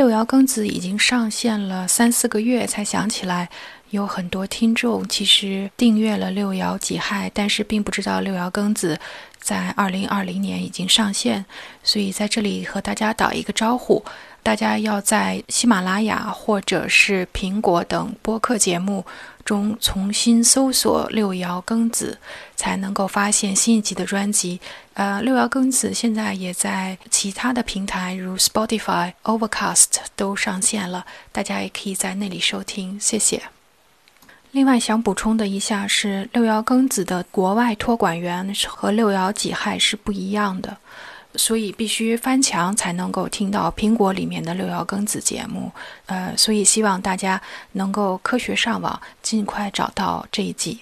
六爻庚子已经上线了三四个月，才想起来有很多听众其实订阅了六爻己亥，但是并不知道六爻庚子在二零二零年已经上线，所以在这里和大家打一个招呼。大家要在喜马拉雅或者是苹果等播客节目中重新搜索“六爻庚子”，才能够发现新一集的专辑。呃，六爻庚子现在也在其他的平台，如 Spotify、Overcast 都上线了，大家也可以在那里收听。谢谢。另外想补充的一下是，六爻庚子的国外托管员和六爻己亥是不一样的。所以必须翻墙才能够听到苹果里面的六爻庚子节目，呃，所以希望大家能够科学上网，尽快找到这一季。